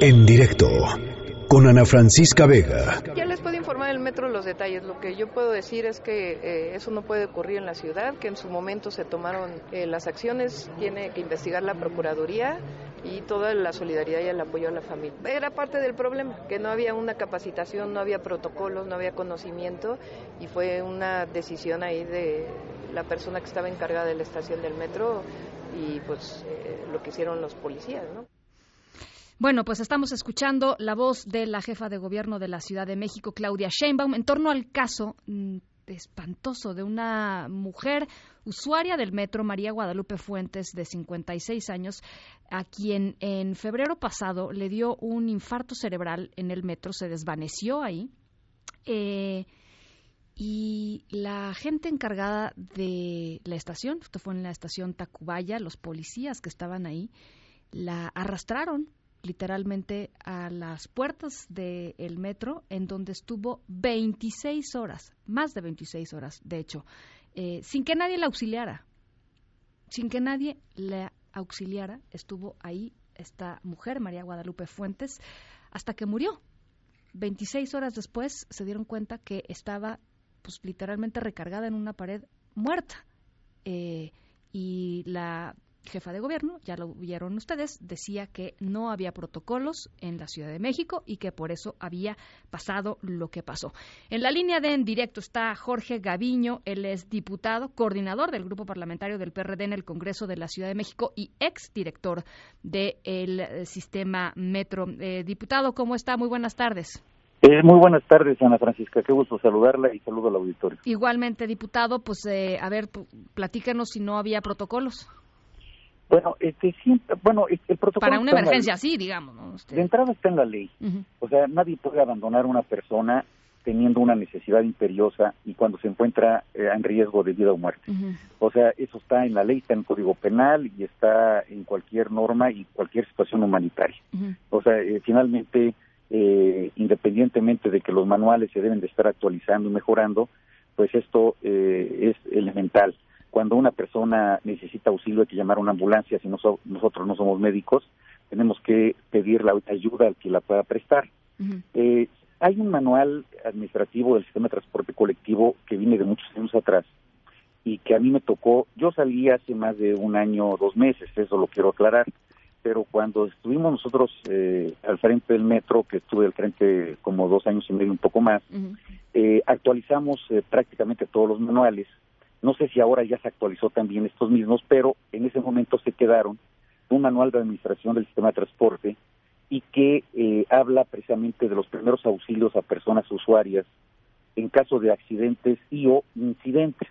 En directo con Ana Francisca Vega. Ya les puedo informar el metro los detalles. Lo que yo puedo decir es que eh, eso no puede ocurrir en la ciudad, que en su momento se tomaron eh, las acciones, tiene que investigar la Procuraduría y toda la solidaridad y el apoyo a la familia. Era parte del problema, que no había una capacitación, no había protocolos, no había conocimiento y fue una decisión ahí de la persona que estaba encargada de la estación del metro y pues eh, lo que hicieron los policías, ¿no? Bueno, pues estamos escuchando la voz de la jefa de gobierno de la Ciudad de México, Claudia Sheinbaum, en torno al caso mm, espantoso de una mujer usuaria del metro, María Guadalupe Fuentes, de 56 años, a quien en febrero pasado le dio un infarto cerebral en el metro, se desvaneció ahí. Eh, y la gente encargada de la estación, esto fue en la estación Tacubaya, los policías que estaban ahí, la arrastraron literalmente a las puertas del metro, en donde estuvo 26 horas, más de 26 horas, de hecho, eh, sin que nadie la auxiliara. Sin que nadie la auxiliara, estuvo ahí esta mujer, María Guadalupe Fuentes, hasta que murió. 26 horas después se dieron cuenta que estaba, pues, literalmente recargada en una pared muerta. Eh, y la jefa de gobierno, ya lo vieron ustedes, decía que no había protocolos en la Ciudad de México y que por eso había pasado lo que pasó. En la línea de en directo está Jorge Gaviño, él es diputado, coordinador del grupo parlamentario del PRD en el Congreso de la Ciudad de México y ex director del eh, sistema Metro. Eh, diputado, ¿cómo está? Muy buenas tardes. Eh, muy buenas tardes, Ana Francisca. Qué gusto saludarla y saludo al auditorio. Igualmente, diputado, pues a ver, platícanos si no había protocolos. Bueno, este siempre, bueno, el protocolo para una emergencia así, digamos, ¿no? De entrada está en la ley. O sea, nadie puede abandonar a una persona teniendo una necesidad imperiosa y cuando se encuentra eh, en riesgo de vida o muerte. O sea, eso está en la ley, está en el Código Penal y está en cualquier norma y cualquier situación humanitaria. O sea, eh, finalmente, eh, independientemente de que los manuales se deben de estar actualizando y mejorando, pues esto es elemental cuando una persona necesita auxilio hay que llamar a una ambulancia, si nosotros no somos médicos, tenemos que pedir la ayuda al que la pueda prestar. eh, hay un manual administrativo del sistema de transporte colectivo que viene de muchos años atrás y que a mí me tocó, yo salí hace más de un año o dos meses, eso lo quiero aclarar, pero cuando estuvimos nosotros eh, al frente del metro, que estuve al frente como dos años y medio, un poco más, eh, actualizamos eh, prácticamente todos los manuales no sé si ahora ya se actualizó también estos mismos, pero en ese momento se quedaron un manual de administración del sistema de transporte y que eh, habla precisamente de los primeros auxilios a personas usuarias en caso de accidentes y o incidentes.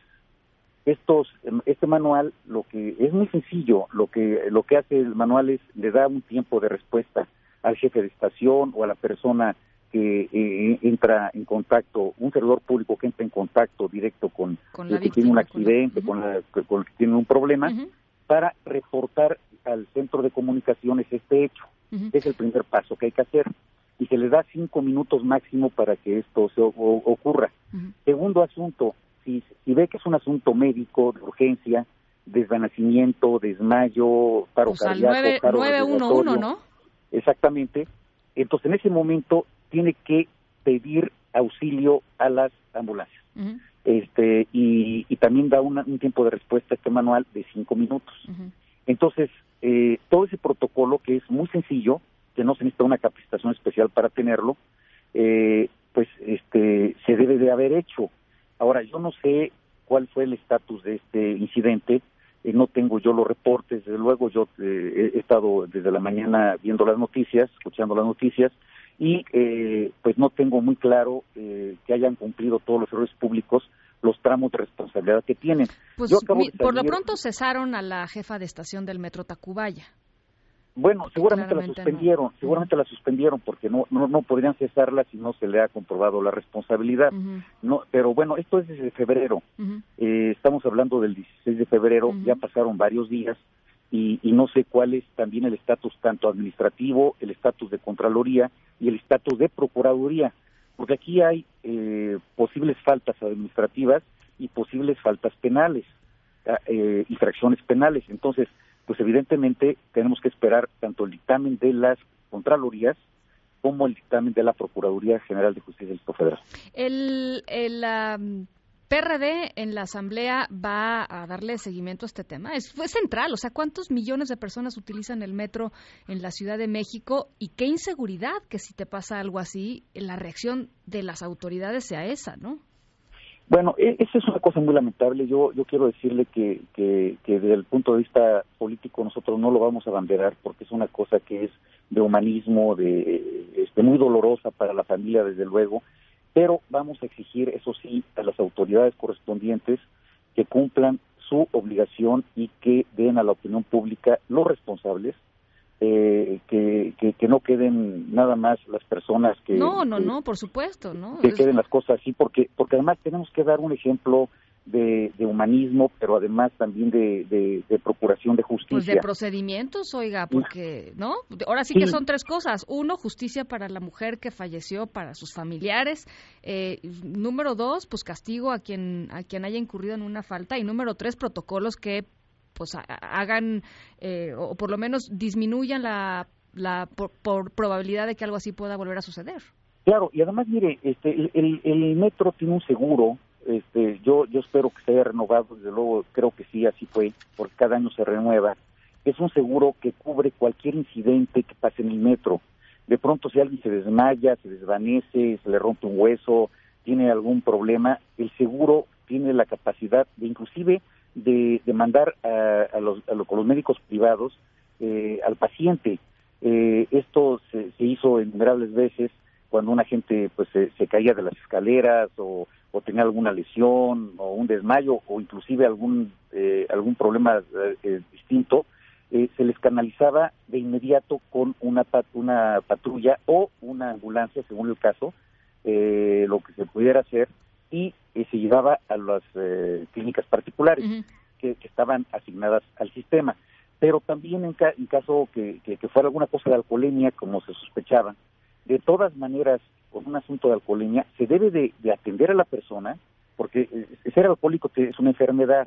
Estos, este manual lo que es muy sencillo, lo que lo que hace el manual es le da un tiempo de respuesta al jefe de estación o a la persona que eh, entra en contacto, un servidor público que entra en contacto directo con, el que tiene un accidente, con, el que tiene un problema, para reportar al centro de comunicaciones este hecho. Es el primer paso que hay que hacer. Y se le da cinco minutos máximo para que esto se ocurra. Segundo asunto, si, si ve que es un asunto médico, de urgencia, desvanecimiento, desmayo, paro cardíaco, paro 911, ¿no? Exactamente. Entonces, en ese momento tiene que pedir auxilio a las ambulancias. este y, también da un tiempo de respuesta a este manual de cinco minutos. Entonces, eh, todo ese protocolo que es muy sencillo, que no se necesita una capacitación especial para tenerlo, eh, pues este se debe de haber hecho. Ahora, yo no sé cuál fue el estatus de este incidente, eh, no tengo yo los reportes, desde luego yo he estado desde la mañana viendo las noticias, escuchando las noticias, y eh, pues no tengo muy claro eh, que hayan cumplido todos los errores públicos los tramos de responsabilidad que tienen. Pues por lo pronto cesaron a la jefa de estación del metro Tacubaya. Bueno, seguramente la suspendieron, seguramente la suspendieron porque no, no, no podrían cesarla si no se le ha comprobado la responsabilidad. No, pero bueno, esto es desde febrero. eh, estamos hablando del 16 de febrero, ya pasaron varios días y, y no sé cuál es también el estatus tanto administrativo, el estatus de Contraloría y el estatus de Procuraduría, porque aquí hay eh, posibles faltas administrativas y posibles faltas penales, ah, eh, infracciones penales. Entonces, pues evidentemente tenemos que esperar tanto el dictamen de las Contralorías como el dictamen de la Procuraduría General de Justicia del Estado Federal. El, el PRD en la Asamblea va a darle seguimiento a este tema. Es, central, o sea, ¿cuántos millones de personas utilizan el metro en la Ciudad de México? Y qué inseguridad que si te pasa algo así, la reacción de las autoridades sea esa, ¿no? Bueno, e, esa es una cosa muy lamentable. Yo, yo quiero decirle que, que, desde el punto de vista político nosotros no lo vamos a abanderar porque es una cosa que es de humanismo, de este, muy dolorosa para la familia, desde luego pero vamos a exigir, eso sí, a las autoridades correspondientes que cumplan su obligación y que den a la opinión pública los responsables, eh, que, que, no queden nada más las personas que... No, no, no, por supuesto, ¿no? Que queden las cosas así, porque, porque además tenemos que dar un ejemplo de, humanismo, pero además también de, procuración de justicia. Pues de procedimientos, oiga, porque, ¿no? Ahora sí, que son tres cosas. Uno, justicia para la mujer que falleció, para sus familiares. Eh, número dos, pues castigo a quien, a quien haya incurrido en una falta. Y número tres, protocolos que pues hagan eh, o por lo menos disminuyan la, la por, probabilidad de que algo así pueda volver a suceder. Claro, y además, mire, este, el, el metro tiene un seguro este, yo, yo espero que se haya renovado, desde luego creo que sí, así fue, porque cada año se renueva. Es un seguro que cubre cualquier incidente que pase en el metro. De pronto si alguien se desmaya, se desvanece, se le rompe un hueso, tiene algún problema, el seguro tiene la capacidad de inclusive de, de mandar a, los, a, los, médicos privados eh, al paciente. Eh, esto se, se, hizo innumerables veces cuando una gente pues se, se caía de las escaleras o o tenía alguna lesión o un desmayo o inclusive algún eh, algún problema eh, eh, distinto se les canalizaba de inmediato con una una patrulla o una ambulancia según el caso lo que se pudiera hacer y se llevaba a las clínicas particulares que, estaban asignadas al sistema. Pero también en, caso que, que, fuera alguna cosa de alcoholemia como se sospechaba de todas maneras con un asunto de alcoholemia, se debe de, atender a la persona, porque eh, ser alcohólico es una enfermedad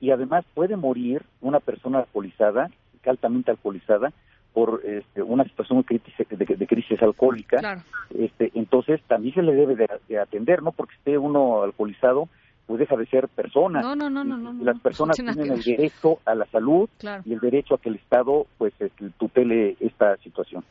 y además puede morir una persona alcoholizada, altamente alcoholizada, por este, una situación de crisis, de, crisis alcohólica. Este, entonces también se le debe de, atender, ¿no? Porque esté uno alcoholizado, pues deja de ser persona. No, no, no, no. las personas tienen el derecho a la salud y el derecho a que el Estado pues este, tutele esta situación.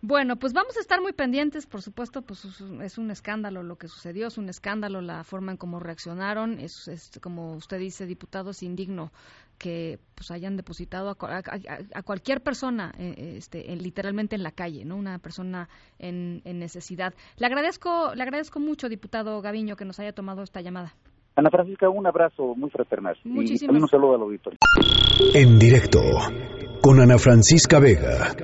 Bueno, pues vamos a estar muy pendientes, por supuesto, pues es un escándalo lo que sucedió, es un escándalo la forma en cómo reaccionaron, es, como usted dice, diputado, es indigno que pues hayan depositado a, cualquier persona eh, este, literalmente en la calle, ¿no? Una persona en, necesidad. Le agradezco, le agradezco mucho, diputado Gaviño, que nos haya tomado esta llamada. Ana Francisca, un abrazo muy fraternal. Muchísimas. Y un saludo al auditorio. En directo con Ana Francisca Vega.